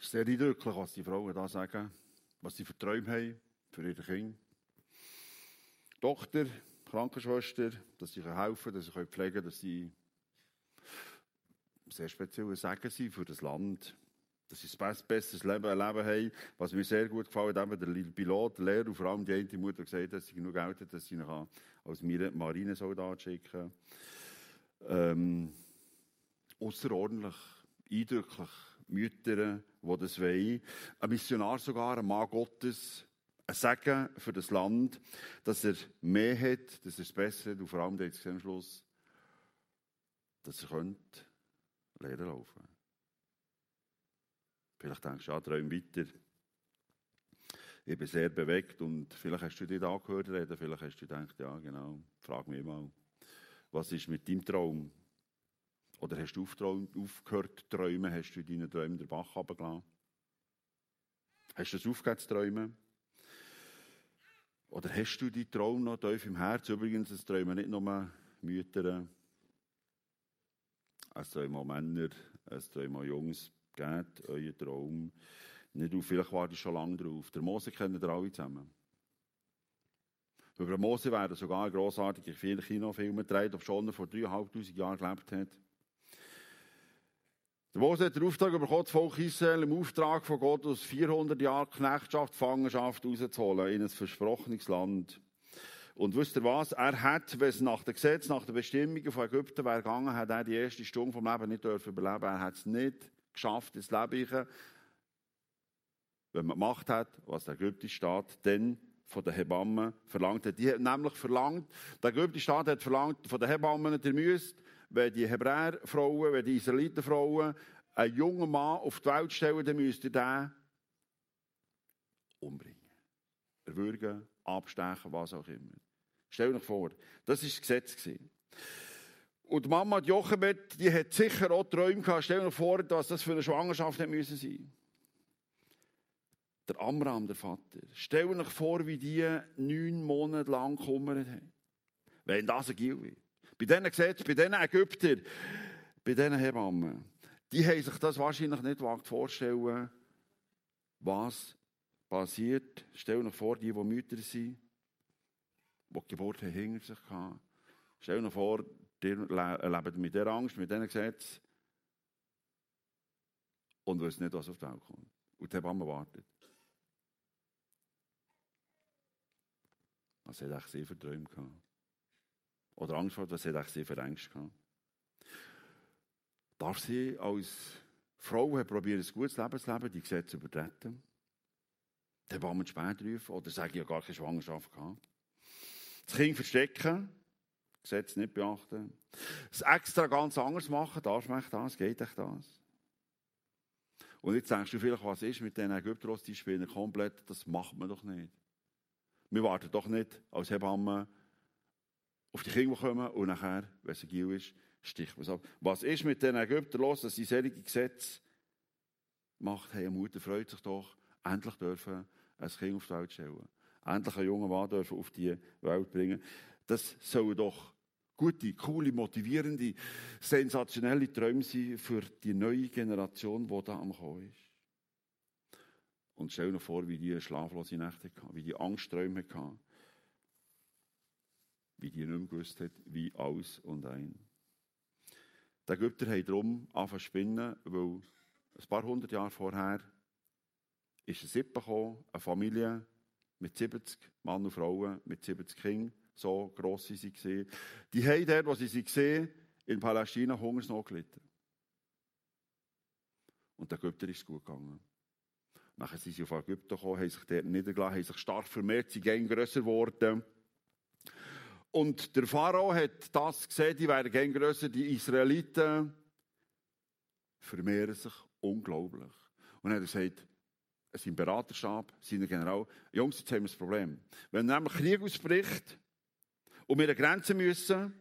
Es ist sehr eindrücklich, was die Frauen da sagen, was sie für Träume haben für ihre Kinder. Tochter, Krankenschwester, dass sie helfen dass sie pflegen können, dass sie sehr spezielle Sagen sind für das Land. Dass sie ein besseres Leben, Leben haben. Was mir sehr gut gefällt, eben der Pilot, der Lehrer vor allem die eine Mutter gesagt dass sie genug Geld hat, dass sie noch als Marinesoldat schicken kann. Ähm, außerordentlich, eindrücklich. Mütter, die das wollen. Ein Missionar sogar, ein Mann Gottes, ein Segen für das Land, dass er mehr hat, dass er es besser hat und vor allem jetzt am Schluss, dass er könnte lernen laufen. Vielleicht denkst du, ja, träum weiter. Ich bin sehr bewegt und vielleicht hast du dich da gehört reden, vielleicht hast du gedacht, ja genau, frag mich mal, was ist mit deinem Traum? Oder hast du aufgehört zu träumen, hast du deine Träume der Bach runtergelassen? Hast du es aufgehört zu träumen? Oder hast du die Traum noch tief im Herz? Übrigens, es träumen nicht nur Mütter, es träumen auch Männer, es träumen auch Jungs. Geht euer Traum nicht auf. Vielleicht wartet schon lange drauf. Der Mose kennen ihr alle zusammen. Über Mose werden sogar grossartige viele Kinofilme gedreht, ob er vor dreieinhalbtausend Jahren gelebt hat. Der Mose hat den Auftrag bekommen, das Volk Israel im Auftrag von Gott aus 400 Jahren Knechtschaft, Gefangenschaft rauszuholen in ein versprochenes Land. Und wisst ihr was? Er hat, wenn es nach dem Gesetz, nach den Bestimmungen von Ägypten wäre gegangen, hat er die erste Stunde vom Leben nicht dürfen überleben. Er hat es nicht geschafft, ins Leben wenn man gemacht hat, was der ägyptische Staat dann von den Hebammen verlangt hat. Die hat nämlich verlangt, der ägyptische Staat hat verlangt von den Hebammen, ihr müsst wenn die Hebräerfrauen, wenn die Israelitenfrauen einen jungen Mann auf die Welt stellen, dann müsst ihr den umbringen. Erwürgen, abstechen, was auch immer. Stell euch vor, das war das Gesetz. Und die Mama Jochebed, die hat sicher auch Träume gehabt. Stell euch vor, was das für eine Schwangerschaft hätte müssen sein. Der Amram, der Vater. Stell euch vor, wie die neun Monate lang gekümmert haben. Wenn das ein Gil wird. Bei diesen Gesetzen, bei diesen Ägyptern, bei diesen Hebammen, die haben sich das wahrscheinlich nicht vorstellen, was passiert. Stell dir vor, die, die Mütter sind, die die Geburt haben hinter sich hatten. Stell dir vor, die leben mit dieser Angst, mit diesen Gesetzen und wissen nicht, was auf die Welt kommt. Und die Hebamme wartet. Was hat sie für Träume gehabt? Oder Angst vor, was hat sie für Angst gehabt? Darf sie als Frau hat probiert, ein gutes Leben zu leben, die Gesetze übertreten? Dann wollen wir spät rufen oder sagen, ja gar keine Schwangerschaft gehabt. Das Kind verstecken, Gesetz nicht beachten. Das extra ganz anders machen, darf man das, geht euch das? Und jetzt denkst du vielleicht, was ist mit den Ägyptern, die spielen komplett, das macht man doch nicht. Wir warten doch nicht als Hebamme auf die Kinder kommen und nachher, wenn es Gil ist, sticht man es ab. Was ist mit den Ägyptern los, dass sie solche Gesetze macht? Hey, Mutter freut sich doch, endlich dürfen ein Kind auf die Welt stellen. Endlich einen jungen Mann dürfen auf die Welt bringen. Das soll doch gute, coole, motivierende, sensationelle Träume sein für die neue Generation, die da am Kommen ist. Und stell dir vor, wie die schlaflose Nächte hatten, wie die Angstträume hatten wie die nicht mehr gewusst hat, wie alles und ein. Die Ägypter haben darum angefangen zu spinnen, weil ein paar hundert Jahre vorher ist eine Sippe gekommen, eine Familie mit 70 Mann und Frauen, mit 70 Kindern, so gross sie waren. Die haben dort, wo sie gesehen in Palästina Hungersnot gelitten. Und den Ägypter ist es gut gegangen. Nachher sind sie auf Ägypten gekommen, haben sich dort niedergelassen, haben sich stark vermehrt, sie gehen grösser geworden. Und der Pharao hat das gesehen, die werden gern grösser, die Israeliten vermehren sich unglaublich. Und er hat gesagt, sein Beraterstab, seine General, Jungs, jetzt haben wir das Problem. Wenn nämlich Krieg ausbricht und wir an Grenzen müssen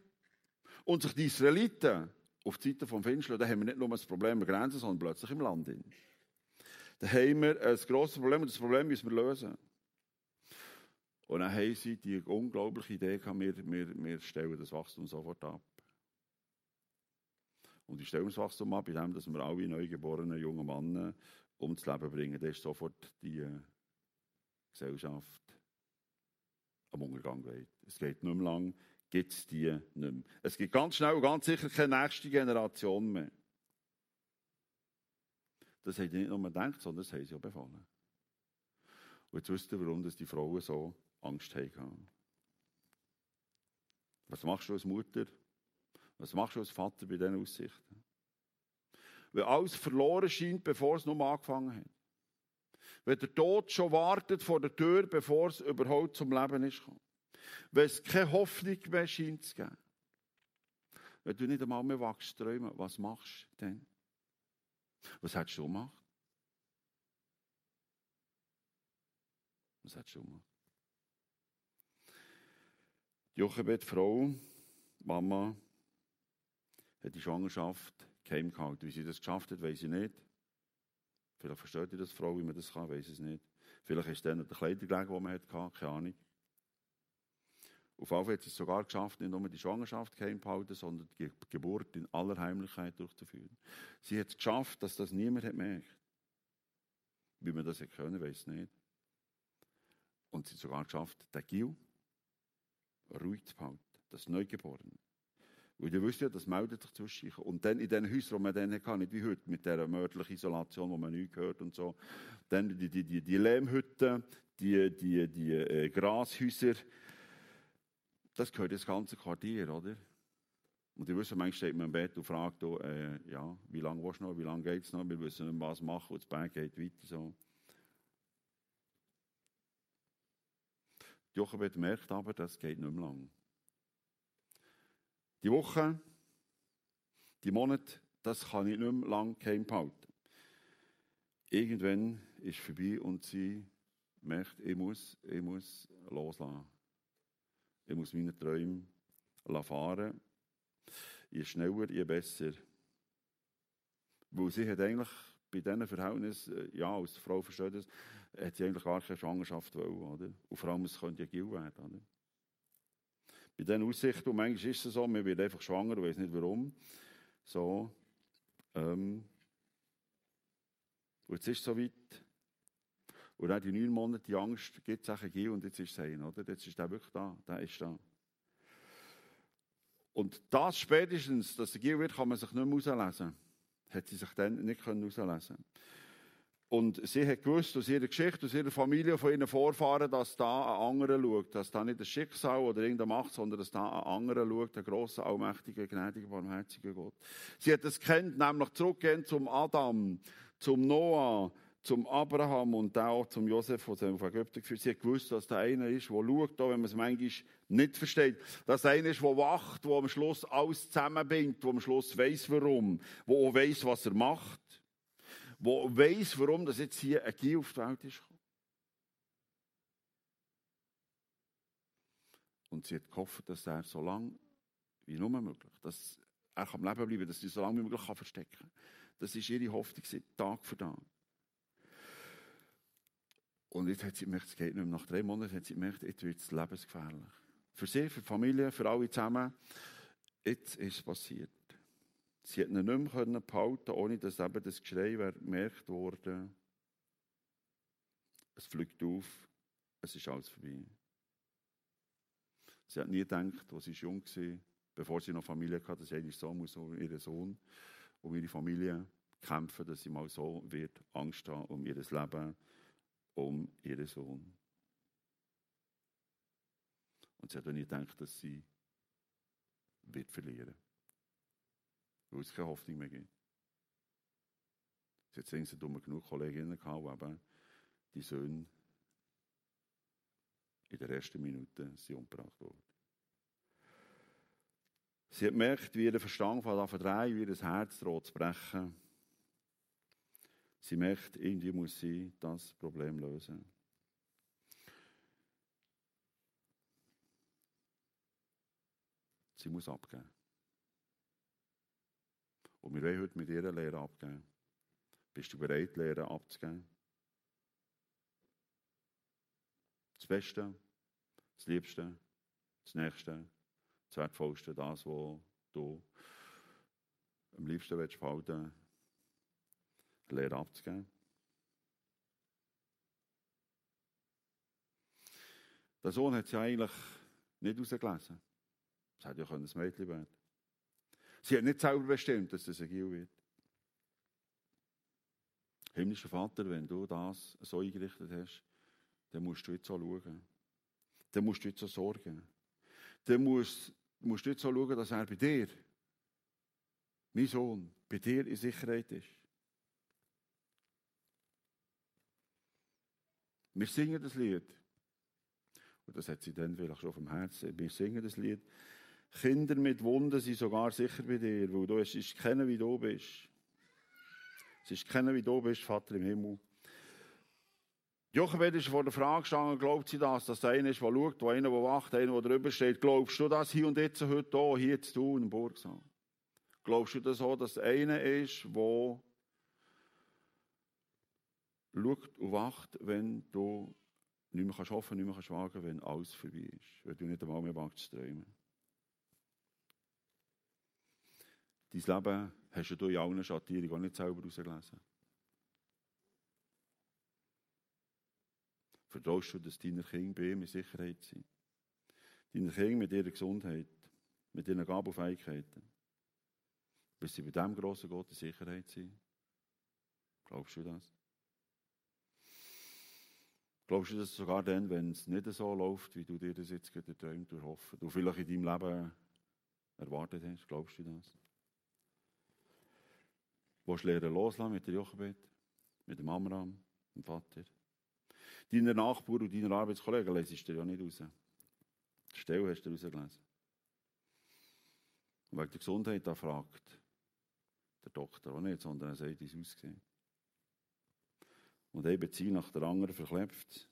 und sich die Israeliten auf die Seite vom Finstern, dann haben wir nicht nur das Problem mit Grenzen, sondern plötzlich im Land. Dann haben wir ein grosses Problem und das Problem müssen wir lösen. Und dann haben sie die unglaubliche Idee gehabt, wir, wir, wir stellen das Wachstum sofort ab. Und ich stelle uns Wachstum ab, indem dass wir alle neugeborenen jungen Männer ums Leben bringen. Dann ist sofort die äh, Gesellschaft am Untergang geht. Es geht nicht mehr lang, gibt es die nicht mehr. Es gibt ganz schnell und ganz sicher keine nächste Generation mehr. Das haben die nicht nur gedacht, sondern das haben sie auch befallen. Und jetzt wisst ihr, warum die Frauen so Angst haben. Was machst du als Mutter? Was machst du als Vater bei diesen Aussichten? Weil alles verloren scheint, bevor es noch angefangen hat. Wenn der Tod schon wartet vor der Tür, bevor es überhaupt zum Leben ist gekommen. Wenn es keine Hoffnung mehr scheint zu geben. Wenn du nicht einmal mehr wachst träumen, was machst du denn? Was hättest du gemacht? Was hättest du gemacht? Jochebed, Frau, Mama, hat die Schwangerschaft geheim gehalten. Wie sie das geschafft hat, weiß ich nicht. Vielleicht versteht ihr das Frau, wie man das kann, weiß es nicht. Vielleicht ist dann der Kleider gelegen, die man hatte, keine Ahnung. Auf jeden Fall hat sie es sogar geschafft, nicht nur die Schwangerschaft geheim behalten, sondern die Geburt in aller Heimlichkeit durchzuführen. Sie hat es geschafft, dass das niemand hat merkt. Wie man das hätte können, weiß ich nicht. Und sie hat sogar geschafft, den Gil ruhig zu behalten, das Neugeborene. Weil ihr wisst ja, das meldet sich zwischen Und dann in den Häusern, die man dann hatte, nicht wie heute, mit dieser mörderlichen Isolation, wo man nichts hört und so. Dann die, die, die, die Lehmhütten, die, die, die äh, Grashäuser, das gehört das ganze Quartier, oder? Und ihr wisst, manchmal steht man im Bett und fragt, äh, ja, wie lange willst du noch, wie lange geht es noch, wir wissen nicht, was machen und das Bett geht weiter. So. Jochebed merkt aber, das geht nicht mehr lang. Die Woche, die Monate, das kann ich nicht mehr lang geheim behalten. Irgendwann ist vorbei und sie merkt, ich muss, ich muss loslassen. Ich muss meine Träume fahren. Je schneller, je besser. Weil sie hat eigentlich bei diesen Verhältnissen, äh, ja, als Frau versteht das, hat sie eigentlich gar keine Schwangerschaft wollen, oder? Und vor allem, es könnte ja Gil werden, oder? Bei diesen Aussichten, und manchmal ist es so, man wird einfach schwanger, ich weiß nicht warum, so, ähm, und jetzt ist es so weit, und auch die neun Monate, die Angst, gibt es auch Gil, und jetzt ist es ein, oder? Jetzt ist der wirklich da, der ist da. Und das spätestens, dass der Gil wird, kann man sich nicht mehr herauslesen. Hat sie sich dann nicht herauslesen können. Und sie hat gewusst aus ihrer Geschichte, aus ihrer Familie, von ihren Vorfahren, dass da ein anderer schaut. Dass da nicht das Schicksal oder irgendeine Macht, sondern dass da ein anderer schaut, ein grosser, allmächtiger, gnädiger, barmherziger Gott. Sie hat es kennt, nämlich zurückgehen zum Adam, zum Noah, zum Abraham und auch zum Josef, der sie auf Ägypten geführt Sie hat gewusst, dass der einer ist, der schaut, auch wenn man es manchmal nicht versteht. Dass der einer ist, der wacht, der am Schluss alles zusammenbindet, der am Schluss weiß warum, der auch weiß, was er macht der weiß, warum das jetzt hier ein Giel auf die Welt ist Und sie hat gehofft, dass er so lange wie nur möglich, dass er am Leben bleiben dass sie so lange wie möglich verstecken kann. Das ist ihre Hoffnung, Tag für Tag. Und jetzt hat sie gemerkt, es geht nicht mehr. Nach drei Monaten hat sie gemerkt, jetzt wird es lebensgefährlich. Für sie, für die Familie, für alle zusammen. Jetzt ist es passiert. Sie hat ihn nicht mehr behalten ohne dass eben das Geschrei gemerkt wurde. Es fliegt auf, es ist alles vorbei. Sie hat nie gedacht, als sie jung war, bevor sie noch Familie hatte, dass ihr Sohn muss um ihren Sohn, um ihre Familie kämpfen, dass sie mal so wird Angst haben um ihr Leben, um ihren Sohn. Und sie hat nie gedacht, dass sie wird verlieren weil es keine Hoffnung mehr gibt. Es hat dumme genug Kolleginnen gehabt, die eben die Söhne in der ersten Minute sind umgebracht wurden. Sie hat gemerkt, wie ihr Verstand von verdrehen, wie ihr Herz droht zu brechen. Sie merkt, irgendwie muss sie das Problem lösen. Sie muss abgeben. Und wir wollen heute mit ihr Lehre abgeben. Bist du bereit, Lehre abzugeben? Das Beste, das Liebste, das Nächste, das Wertvollste, das, was du am liebsten behalten eine Lehre abzugeben. Der Sohn hat sie eigentlich nicht herausgelesen. Es hätte ja ein Mädchen werden Sie hat nicht selber bestimmt, dass es ein Gil wird. Himmlischer Vater, wenn du das so eingerichtet hast, dann musst du jetzt so schauen. Dann musst du jetzt so sorgen. Dann musst, musst du jetzt so schauen, dass er bei dir, mein Sohn, bei dir in Sicherheit ist. Wir singen das Lied. Und das hat sie dann vielleicht schon vom Herzen. Wir singen das Lied. Kinder mit Wunden sind sogar sicher bei dir, weil du es ist kennen, wie du bist. Es ist kennen, wie du bist, Vater im Himmel. Jochebed ist vor der Frage gestanden, glaubt sie das, dass der eine ist, der schaut, der eine, der wacht, der eine, der drüber steht. Glaubst du das hier und jetzt, heute hier, hier zu tun, im Burgsaal? Glaubst du das auch, dass der eine ist, der schaut und wacht, wenn du nicht mehr kannst hoffen, nicht mehr kannst wagen, wenn alles vorbei ist, wenn du nicht einmal mehr wagst zu träumen. Dein Leben hast du in allen Schattierungen auch nicht selber herausgelesen. Vertraust du, dass deine Kinder bei ihm in Sicherheit sind? Deine Kinder mit ihrer Gesundheit, mit ihren Gaben und Fähigkeiten, bis sie bei diesem grossen Gott in Sicherheit sind? Glaubst du das? Glaubst du das sogar dann, wenn es nicht so läuft, wie du dir das jetzt gerade träumt und hoffst, du vielleicht in deinem Leben erwartet hast? Glaubst du das? Willst du lernen loslassen mit der Jochebed, mit dem Amram, dem Vater? Deine Nachbarn und deine Arbeitskollegen lesest du ja nicht raus. Die Stelle hast du rausgelesen. Und wegen der Gesundheit, da fragt der Doktor auch nicht, sondern er sagt, wie es aussieht. Und eben Beziehung nach der anderen verklebt.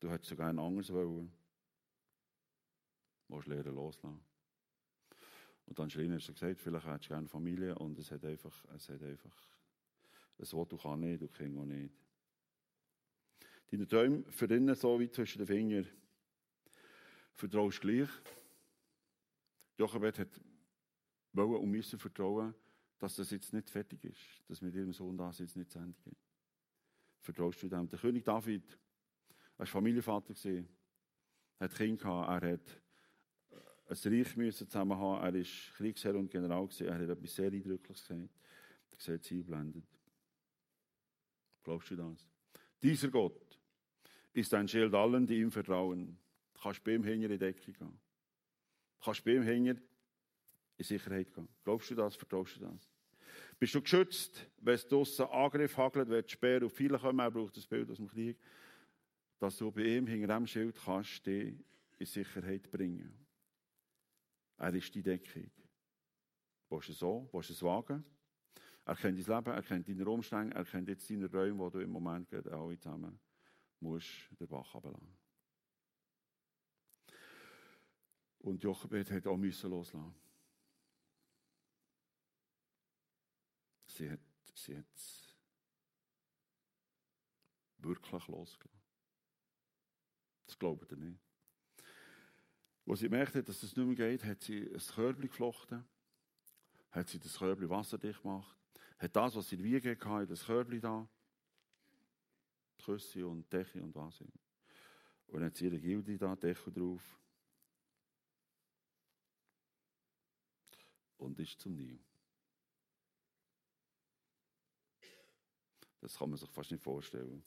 Du hättest sogar ein anderes wollen. Du musst lernen loslassen. Und dann Schreiner hat gesagt, vielleicht hättest du gerne Familie und es hat einfach, es hat einfach, es will du kann nicht, du kannst auch nicht. Deine Träume verinnen so wie zwischen den Fingern. Vertraust gleich. Jochebed hat wollen und müssen vertrauen, dass das jetzt nicht fertig ist, dass mit ihrem Sohn das jetzt nicht zu Ende geht vertraust du dem. Der König David, er war Familienvater, hat Kinder gehabt, er hat ein Reich müssen zusammen haben, er war Kriegsherr und General, er hat etwas sehr Eindrückliches gesagt. Er sieht sie einblendet. Glaubst du das? Dieser Gott ist ein Schild allen, die ihm vertrauen. Du kannst bei ihm hinter in Deckung gehen. Du kannst bei ihm hinter in Sicherheit gehen. Glaubst du das? Vertraust du das? Bist du geschützt, wenn es draussen Angriff hagelt, wenn die Speer auf viele kommen, er braucht das Bild aus dem Krieg, dass du bei ihm hinter dem Schild kannst dich in Sicherheit bringen. Er ist die Deckung. Willst du es so? Willst du es wagen? Er kennt dein Leben, er kennt deine Umstände, er kennt jetzt deine Räume, wo du im Moment gerade alle zusammen musst den Bach runterlassen. Und Jochebed hat auch müssen loslassen. sie hat, sie hat wirklich losgelassen. Das glaubt ihr nicht. Als sie gemerkt hat, dass es nicht mehr geht, hat sie ein Körbchen geflochten, hat sie das Körbchen wasserdicht gemacht, hat das, was sie in Wiege hatte, das Körbchen da, Küsse und Decke und was immer. Und dann hat sie ihre Gilde da, Decke drauf. Und ist zum Nil. Das kann man sich fast nicht vorstellen.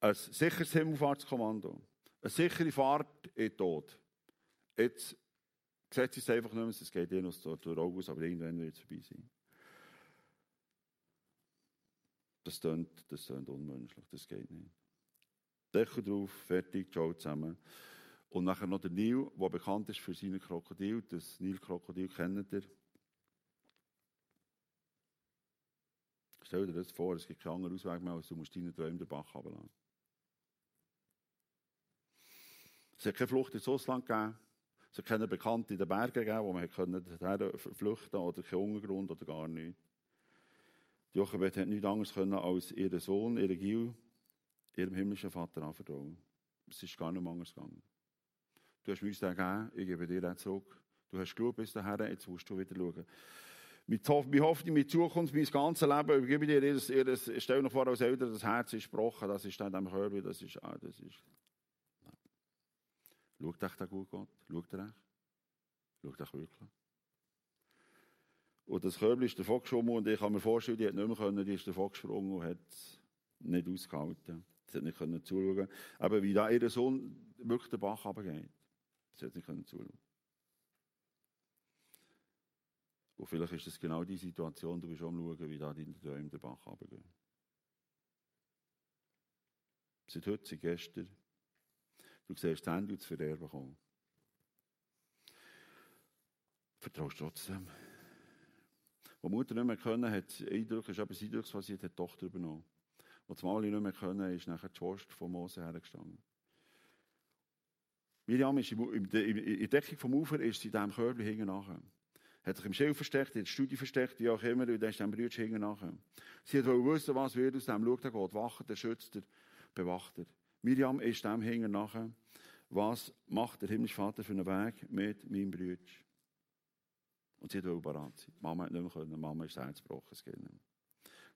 Ein sicheres Himmelfahrtskommando. Eine sichere Fahrt in den Tod. Jetzt sieht es einfach nicht mehr, es geht eh noch durch August, aber irgendwann wird es vorbei sein. Das klingt, das klingt unmenschlich, das geht nicht. Deckel drauf, fertig, ciao zusammen. Und nachher noch der Nil, der bekannt ist für seine Krokodil. Das Nilkrokodil kennt ihr. Stell dir das vor, es gibt keinen anderen Ausweg mehr, als du musst deinen Träumen den Bach runterlassen. Es hat keine Flucht ins Ausland gegeben. Es hat keine Bekannten in den Bergen gegeben, wo man hätte flüchten oder keinen Untergrund oder gar nichts. Jochebed hat nichts anderes können, als ihren Sohn, ihren Gil, ihrem himmlischen Vater anvertrauen. Es ist gar nicht anders gegangen. Du hast mir uns den gegeben, ich gebe dir den zurück. Du hast geschaut bis dahin, jetzt musst du wieder schauen. Mit Hoffnung, mit Zukunft, mein ganzes Leben, übergebe dir ihr, ihr, stell noch vor, als Eltern, das Herz ist gebrochen, das ist dann dem Körper, das ist, ah, das ist. Schaut euch da gut, Gott? Schaut euch? Schaut euch wirklich? Und das Körbchen ist davon geschoben und ich kann mir vorstellen, die hat nicht mehr können, die ist davon gesprungen und hat nicht ausgehalten. Sie hat nicht können zuschauen. Aber wie da ihr Sohn wirklich den Bach runtergeht. Sie hat nicht können zuschauen. Und vielleicht ist das genau die Situation, du bist am schauen, wie da deine Träume den Bach runtergehen. Seit heute, seit gestern. Du siehst die Hände zu Verderben kommen. Vertraust trotzdem. Wo Mutter nicht mehr können, hat Eindruck, ist eben Eindrucksbasiert, hat die Tochter übernommen. Wo Mali nicht mehr können, ist nachher die Schwester von Mose hergestanden. Miriam ist in der Deckung vom Ufer, ist sie in diesem Körbchen hinten nachher. Hat sich im Schild versteckt, in der Studie versteckt, wie auch immer, und dann ist dem Brüder hinten nachher. Sie hat wissen, was wird aus dem. Schaut, er geht, wacht, er schützt er, bewacht er. Miriam ist dem hinten nachher. Was macht der himmlische Vater für einen Weg mit meinem Bruder? Und sie wollte bereit sein. Mama hat nicht mehr können. Mama ist Herz gebrochen.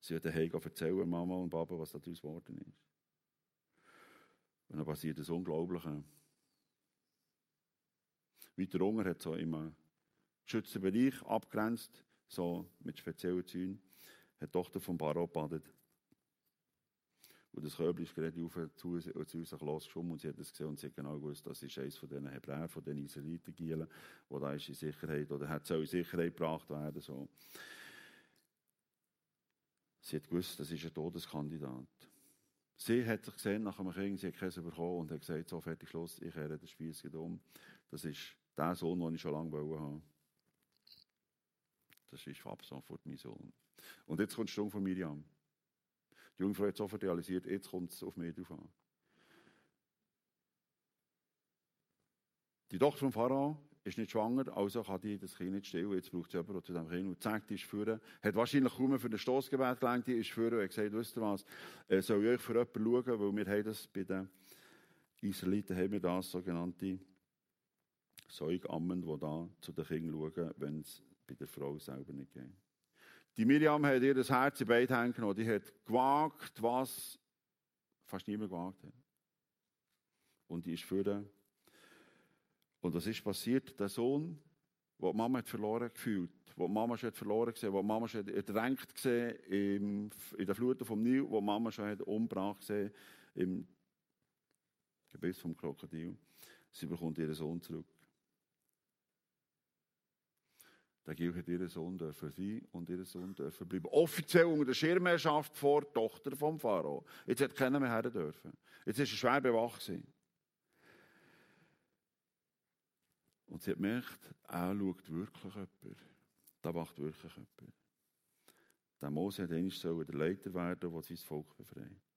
Sie hat daheim erzählen, Mama und Papa, was daraus geworden ist. Und dann passiert das Unglaubliche. Weiter unten hat so im geschützten Bereich abgrenzt, so mit speziellen Zäunen, hat die Tochter vom Pharao gebadet. Und das Körbchen ist gerade auf zu, zu sich losgeschoben und sie hat es gesehen und sie hat genau gewusst, das ist eines von diesen Hebräern, von diesen Israeliten, wo da ist in Sicherheit oder hat soll in Sicherheit gebracht werden. So. Sie hat gewusst, das ist ein Todeskandidat. Sie hat sich gesehen nach einem Kind, sie hat Käse bekommen und hat gesagt, so fertig, Schluss, ich kehre den Spieß um. Das ist der Sohn, den ich schon lange wollte. Das ist ab sofort mein Sohn. Und jetzt kommt die Stunde von Miriam. Die Jungfrau hat sofort realisiert, jetzt kommt es auf mich drauf an. Die Tochter von Pharao ist nicht schwanger, also kann die das Kind nicht stillen. Jetzt braucht es jemanden, der zu dem Kind und zeigt, die ist führen. Hat wahrscheinlich kaum für den Stoßgebet gelenkt, die ist führen und hat gesagt, wisst ihr was, äh, soll ich euch für jemanden schauen, weil wir haben das bei den Israeliten haben wir das sogenannte Säugammen, die da zu den Kindern schauen, wenn es bei der Frau selber nicht geht. Die Miriam hat ihr das Herz in beide Hände genommen. Die hat gewagt, was fast niemand gewagt hat. Und die ist für Und was ist passiert? Der Sohn, den die Mama hat verloren gefühlt, wo die Mama schon verloren gesehen, wo die Mama schon ertränkt gesehen in der Flut vom Nil, wo die Mama schon hat umgebracht gesehen im Gebiss vom Krokodil. Sie bekommt ihren Sohn zurück. Der Gil hat ihren Sohn dürfen sein und ihren Sohn dürfen bleiben. Offiziell unter der Schirmherrschaft vor der Tochter vom Pharao. Jetzt hat keiner mehr her dürfen. Jetzt ist er schwer bewacht Und sie hat gemerkt, er schaut wirklich jemand. Da wacht wirklich jemand. Der Mose hat einmal der Leiter werden, der sein Volk befreit.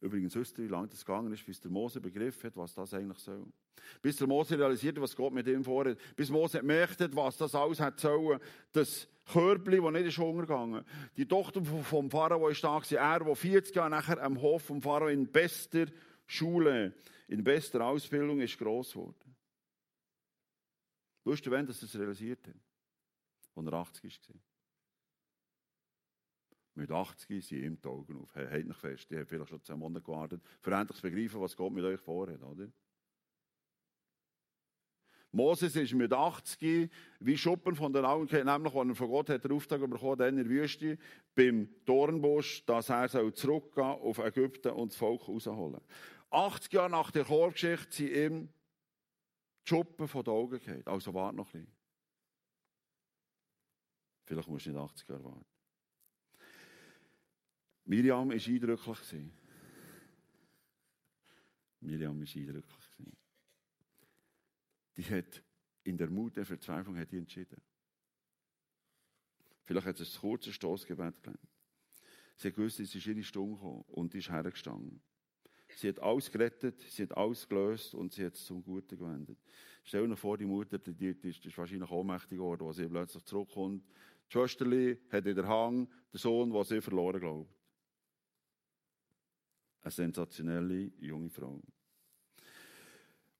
Übrigens, wisst ihr, wie lange das gegangen ist, bis der Mose begriffen hat, was das eigentlich soll. Bis der Mose realisiert was Gott mit ihm vorhat. Bis Mose hat, was das alles hat sollen. Das Körbli, das nicht ist untergegangen. Die Tochter vom Pharao ist da gewesen. Er, der 40 Jahre nachher am Hof vom Pharao in bester Schule, in bester Ausbildung ist gross geworden. Wusstest du, wann das realisiert hat? Als er 80 war. Mit 80 sind ihm die Augen auf. Hey, halt nicht fest, die haben vielleicht schon zehn Monate gewartet, für endlich zu begreifen, was Gott mit euch vorhat, oder? Moses ist mit 80 wie Schuppen von den Augen, nämlich, als er von Gott hat den Auftrag bekommen, dann in der Wüste, beim Dornbusch, dass er soll zurückgehen auf Ägypten und das Volk rausholen. 80 Jahre nach der Chorgeschichte sind ihm die Schuppen von den Augen gefallen. Also warte noch ein bisschen. Vielleicht musst du nicht 80 Jahre warten. Miriam war eindrücklich. Miriam war eindrücklich. Die hat in der Mut der Verzweiflung hat die entschieden. Vielleicht hat es ein kurzes Stoßgebet gelernt. Sie hat gewusst, es ist ihre Stunde gekommen und ist hergestanden. Sie hat alles gerettet, sie hat alles gelöst und sie hat es zum Guten gewendet. Stell dir vor, die Mutter, die, die, die ist wahrscheinlich ohnmächtig geworden, als sie plötzlich zurückkommt. Die Schwesterli hat in der Hang den Sohn, den sie verloren glaubt. Eine sensationelle junge Frau.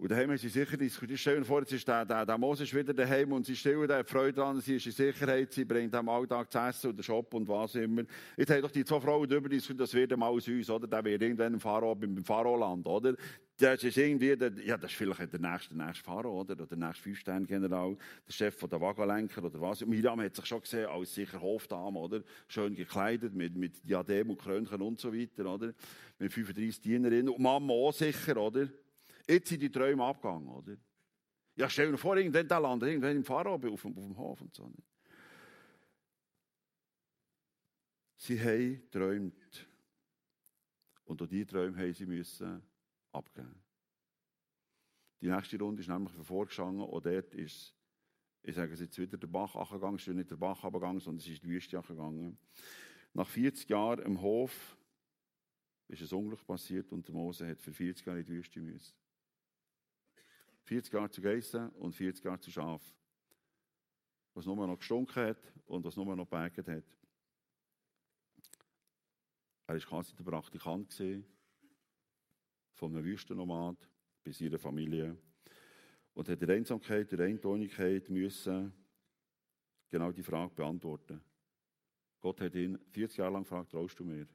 Und daheim haben sie sicher diskutiert. Stell dir vor, jetzt ist der, der, der Moses wieder daheim und sie stellen da Freude dran, sie ist in Sicherheit, sie bringt am Alltag zu essen oder Shop und was immer. Jetzt haben doch die zwei Frauen darüber diskutiert, das wird mal aus uns, oder? Der wird irgendwann im Pharao, beim Pharao-Land, oder? Das ist irgendwie, der, ja, das ist vielleicht der nächste, der nächste Pharao, oder? Oder der nächste Fünf-Sterne-General, der Chef von der Wagenlenker oder was. Miriam hat sich schon gesehen als sicher Hofdame, oder? Schön gekleidet, mit, mit Diadem und Krönchen und so weiter, oder? Mit 35 Dienerinnen. Und Mama auch sicher, oder? Jetzt sind die Träume abgegangen, oder? Ja, stell dir vor, irgendwann der landet irgendwann im Pharao auf, auf dem Hof und so. Sie haben geträumt. Und auch diese Träume haben sie müssen abgeben. Die nächste Runde ist nämlich vorgegangen und dort ist, ich sage es jetzt wieder, der Bach abgegangen, es ist nicht der Bach abgegangen, sondern es ist die Wüste abgegangen. Nach 40 Jahren im Hof ist ein Unglück passiert und der Mose hat für 40 Jahre in die Wüste müssen. 40 Jahre zu Geissen und 40 Jahre zu Schaf. Was nur noch gestunken hat und was nur noch gebägt hat. Er war quasi der Praktikant von einem Wüstennomad bei seiner Familie und hat in der Einsamkeit, in der Eintonigkeit müssen genau die Frage beantworten. Gott hat ihn 40 Jahre lang gefragt, traust du mir?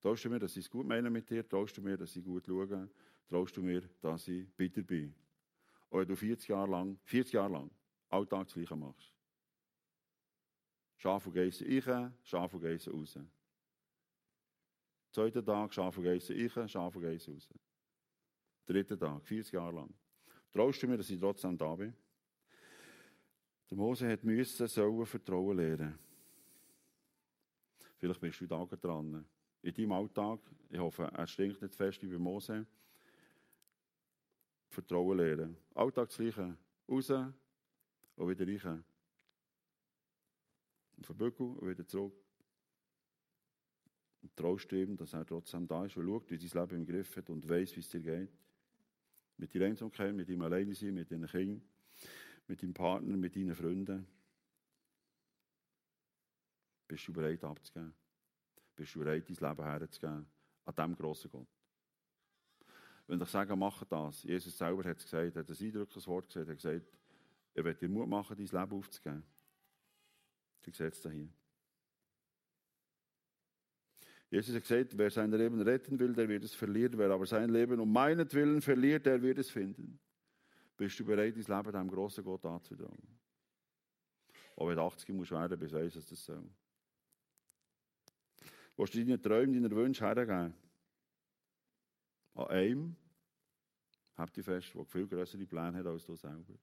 Traust du mir, dass ich es gut meine mit dir? Traust du mir, dass ich gut schaue? Traust du mir, dass ich bitter bin? Wenn du 40 Jahre lang, 40 Jahre lang Alltag machst. Schaf und Geissen rein, Schaf und Geissen raus. Zweiter Tag, Schaf und Geissen rein, Schaf und Geissen raus. Dritter Tag, 40 Jahre lang. Traust du mir, dass ich trotzdem da bin? Der Mose hat müssen, sollen Vertrauen lernen. Vielleicht bist du da dran in deinem Alltag, ich hoffe, er stinkt nicht fest wie bei Mose, Vertrauen lernen. Alltag das Gleiche. Raus und wieder rein. Und verbücken und wieder zurück. Und traust ihm, dass er trotzdem da ist und schaut, wie dein Leben im Griff hat und weiß, wie es dir geht. Mit deiner Einsamkeit, mit deinem Alleinsein, mit deinen Kindern, mit deinem Partner, mit deinen Freunden. Bist du bereit abzugeben? bist du bereit, dein Leben herzugeben an diesem grossen Gott. Wenn ich sage, mach das, Jesus selber hat es gesagt, hat ein eindrückliches Wort gesagt, er hat gesagt, er wird dir Mut machen, dein Leben aufzugeben. Du siehst es hier. Jesus hat gesagt, wer sein Leben retten will, der wird es verlieren. Wer aber sein Leben um meinetwillen verliert, der wird es finden. Bist du bereit, dein Leben dem grossen Gott anzutragen? Auch wenn du 80 musst werden, bis weiss, dass das soll. Willst du deine Träume, deine Wünsche hergeben? An einem, habt ihr fest, der viel größere Pläne hat als du selber.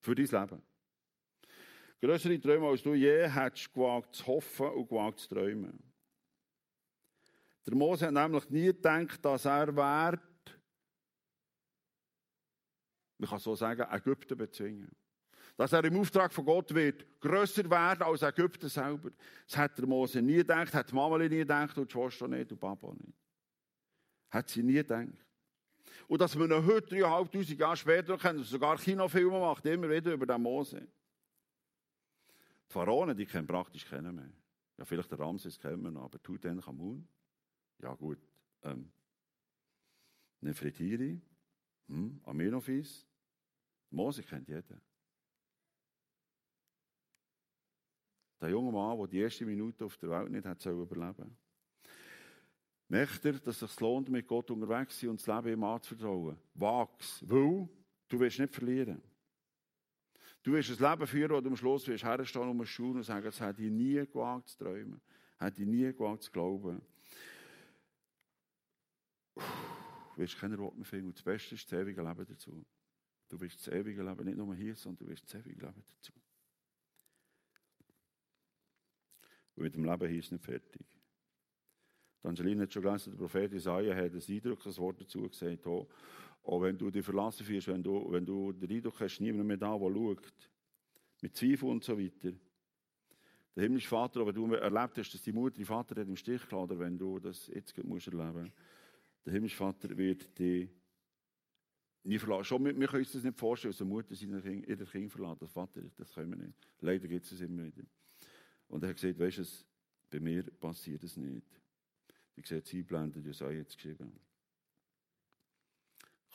Für dein Leben. Größere Träume, als du je hättest gewagt zu hoffen und gewagt zu träumen. Der Mose hat nämlich nie gedacht, dass er wert, man kann so sagen, Ägypten bezwingen dass er im Auftrag von Gott wird grösser werden als Ägypten selber. Das hat der Mose nie gedacht, hat die Mama nie gedacht und die Schwester nicht und Papa nicht. Hat sie nie gedacht. Und dass wir noch heute, dreieinhalbtausend Jahre später, können, sogar Kinofilme macht, immer wieder über den Mose. Die Pharaonen, die kennen praktisch keinen mehr. Ja, vielleicht der Ramses kennt man noch, aber Tutanchamun? Ja gut. Ähm, Nefretiri? Hm, Amenophis? Mose kennt jeder. Der junge Mann, der die erste Minute auf der Welt nicht hat überleben Merkt er, dass es sich lohnt, mit Gott unterwegs zu sein und das Leben ihm anzuvertrauen? Wachs, weil du wirst nicht verlieren. Du wirst ein Leben führen, wo du am Schluss wirst herstehen und schauen und sagen, das hätte ich nie gewagt zu träumen. Hätte ich nie gewagt zu glauben. Du wirst keine Worte mehr finden. Und das Beste ist das ewige Leben dazu. Du wirst das ewige Leben nicht nur hier, sondern du wirst das ewige Leben dazu. Und mit dem Leben hier ist es nicht fertig. Die Angelina hat schon gelesen, der Prophet Isaiah hat ein eindrückliches Wort dazu gesagt. Auch, auch wenn du dich verlassen fühlst, wenn du, wenn du den Eindruck hast, niemand mehr da, der schaut, mit Zweifel und so weiter. Der himmlische Vater, wenn du erlebt hast, dass die Mutter, die Vater hat im Stich gelassen, oder wenn du das jetzt musst erleben der himmlische Vater wird dich nie verlassen. Schon, wir, wir können uns das nicht vorstellen, dass eine Mutter seine Kinder, ihr Kind verlässt. Das Vater, das können wir nicht. Leider gibt es immer wieder. Und er hat gesagt, weißt du, bei mir passiert es nicht. Ich sehe es einblendet, Jesaja jetzt geschrieben.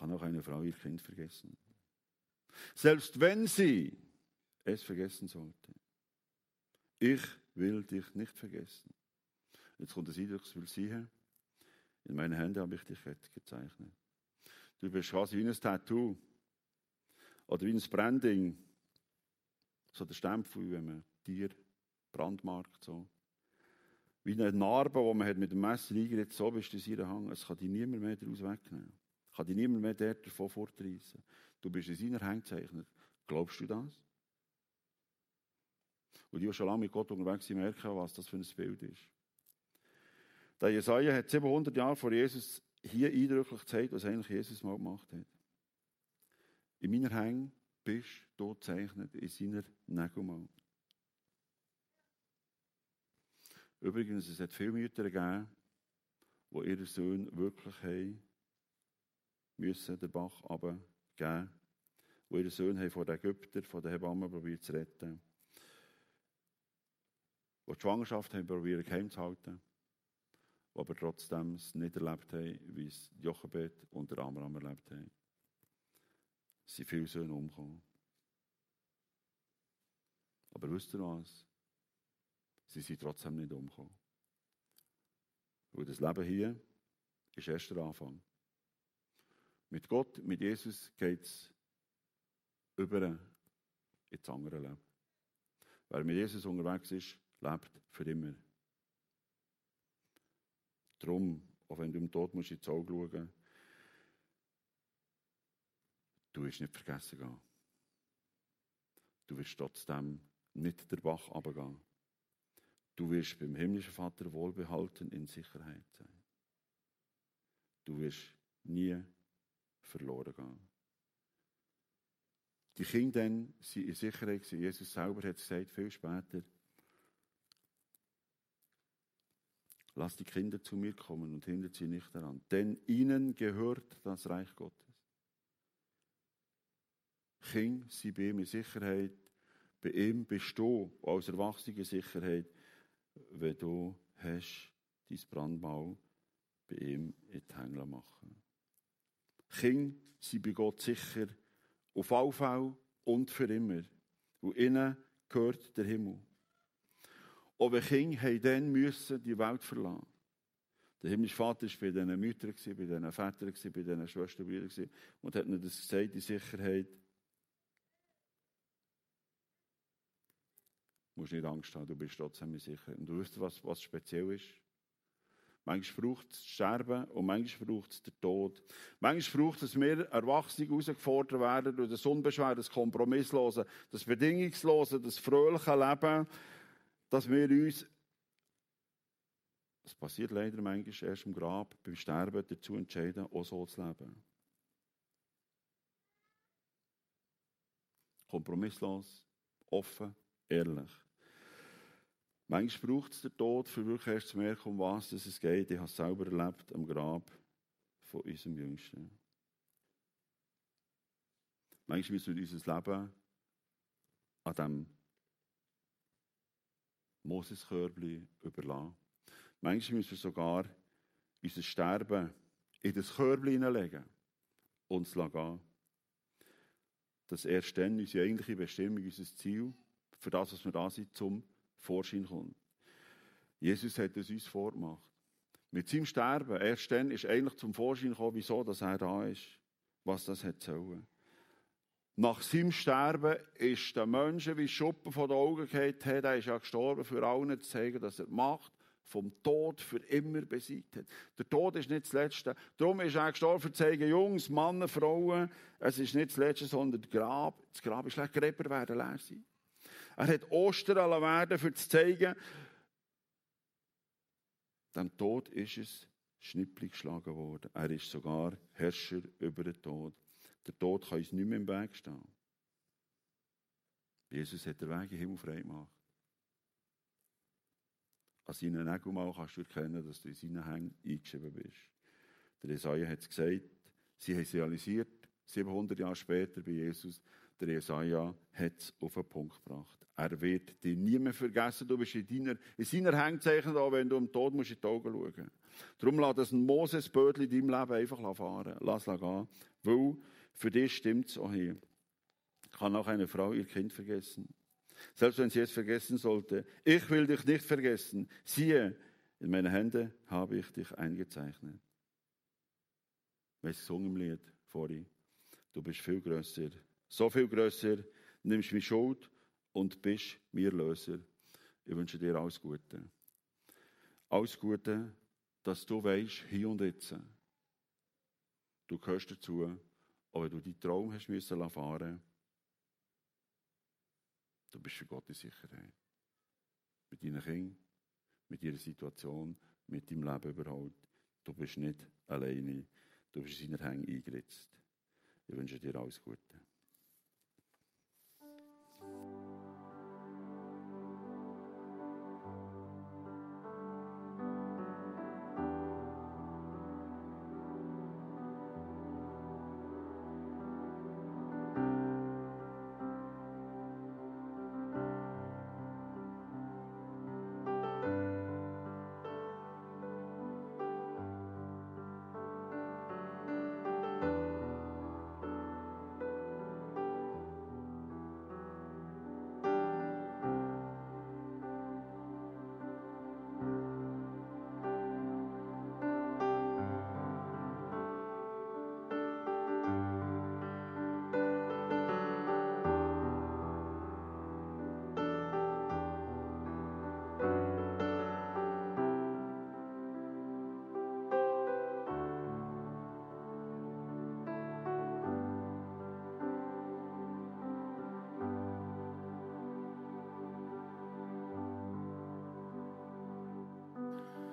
Kann auch eine Frau ihr Kind vergessen. Selbst wenn sie es vergessen sollte. Ich will dich nicht vergessen. Jetzt kommt das Eindrucksvoll sehen. In meine Hände habe ich dich gezeichnet. Du bist quasi wie ein Tattoo. Oder wie ein Branding. So der Stempel, wenn man Tier brandmarkt. So. Wie eine Narbe, die man mit dem Messer eingeritzt, so bist du in seiner Hang. Es kann dich niemand mehr daraus wegnehmen. Kann dich niemand mehr dort davon fortreißen. Du bist in seiner Hand gezeichnet. Glaubst du das? Und die, schon lange mit Gott unterwegs sind, merken, was das für ein Bild ist. Der Jesaja hat 700 Jahre vor Jesus hier eindrücklich gezeigt, was eigentlich Jesus mal gemacht hat. In meiner Hänge bist du gezeichnet, in seiner Nägelmal. Übrigens, es hat viele Mütter gegeben, die ihre Söhne wirklich haben müssen, den Bach runtergeben, die ihre Söhne haben von den Ägyptern, von den Hebammen probiert zu retten, die die Schwangerschaft haben probiert geheim zu halten, die aber trotzdem es nicht erlebt haben, wie es Jochebed und der Amram erlebt haben. Es sind viele Söhne umgekommen. Aber wisst ihr was? Sie sind trotzdem nicht umgekommen. Und das Leben hier ist erst der Anfang. Mit Gott, mit Jesus geht es über ins andere Leben. Wer mit Jesus unterwegs ist, lebt für immer. Darum, auch wenn du im Tod musst ins Auge schauen musst, du wirst nicht vergessen gehen. Du wirst trotzdem nicht der Bach runtergehen. Du wirst beim himmlischen Vater wohlbehalten in Sicherheit sein. Du wirst nie verloren gehen. Die Kinder dann sind in Sicherheit. Jesus selber hat gesagt, viel später, Lass die Kinder zu mir kommen und hindert sie nicht daran, denn ihnen gehört das Reich Gottes. Kinder sind bei ihm in Sicherheit, bei ihm bist du als Erwachsene Sicherheit, wenn du hast dein Brandmal bei ihm in die Hänge machen. Kinder sind bei Gott sicher, auf alle Fälle und für immer. Und ihnen gehört der Himmel. Und die Kinder dann müssen die Welt verlassen. Der himmlische Vater war bei diesen Müttern, bei diesen Vätern, bei diesen Schwestern und Brüdern und hat ihnen das gesagt, die Sicherheit. Du musst nicht Angst haben, du bist trotzdem sicher. Und du weißt, was, was speziell ist? Manchmal braucht es Sterben und manchmal braucht es den Tod. Manchmal braucht es, dass wir Erwachsene herausgefordert werden durch das Unbeschwerde, das Kompromisslose, das Bedingungslose, das fröhliche Leben, dass wir uns, das passiert leider manchmal erst im Grab, beim Sterben dazu entscheiden, auch so zu leben. Kompromisslos, offen, ehrlich. Manchmal braucht es den Tod, für wirklich erst zu merken, um was es geht. Ich habe es selber erlebt am Grab von unserem Jüngsten. Manchmal müssen wir unser Leben an diesem Moses-Körbli überlassen. Manchmal müssen wir sogar unser Sterben in das Körbli hineinlegen und es gehen. Dass erst dann unsere eigentliche Bestimmung, unser Ziel, für das, was wir da sind, zum Vorschein kommt. Jesus hat es uns vorgemacht. Mit seinem Sterben, erst dann ist eigentlich zum Vorschein gekommen, wieso dass er da ist, was das hat sollen. Nach seinem Sterben ist der Menschen wie Schuppen von den Augen gehalten. Hey, er ist ja gestorben, für allen zu zeigen, dass er die Macht vom Tod für immer besiegt hat. Der Tod ist nicht das Letzte. Darum ist er gestorben, für zu zeigen, Jungs, Männer, Frauen, es ist nicht das Letzte, sondern das Grab. Das Grab ist leer, Gräber werden leer sein. Er hat Ostern werden, für zu zeigen, dem Tod ist es schnipplig geschlagen worden. Er ist sogar Herrscher über den Tod. Der Tod kann uns nicht mehr im Weg stehen. Jesus hat den Weg den Himmel frei gemacht. An seinen Nägeln kannst du erkennen, dass du in seinen Hängen eingeschrieben bist. Der Jesaja hat es gesagt, sie haben es realisiert, 700 Jahre später bei Jesus, Der Jesaja hat es auf den Punkt gebracht. Er wird dich nie mehr vergessen. Du bist in, deiner, in seiner Hängzeichen da, wenn du im Tod musst in die Augen schauen Darum lass das ein Moses-Bötchen in deinem Leben einfach fahren. Lass es gehen. Weil für dich stimmt es auch hier. Kann auch eine Frau ihr Kind vergessen? Selbst wenn sie es vergessen sollte. Ich will dich nicht vergessen. Siehe, in meine Hände habe ich dich eingezeichnet. Weißt du, im Lied vorhin? Du bist viel grösser. So viel grösser. Nimmst mich Schuld und bist mir Löser. Ich wünsche dir alles Gute. Alles Gute, dass du weißt, hier und jetzt, du gehörst dazu, aber du deinen Traum hast müssen fahren du bist für Gott in Sicherheit. Mit deinen Kindern, mit ihrer Situation, mit deinem Leben überhaupt. Du bist nicht alleine. Du bist in seiner Hänge eingeritzt. Ich wünsche dir alles Gute.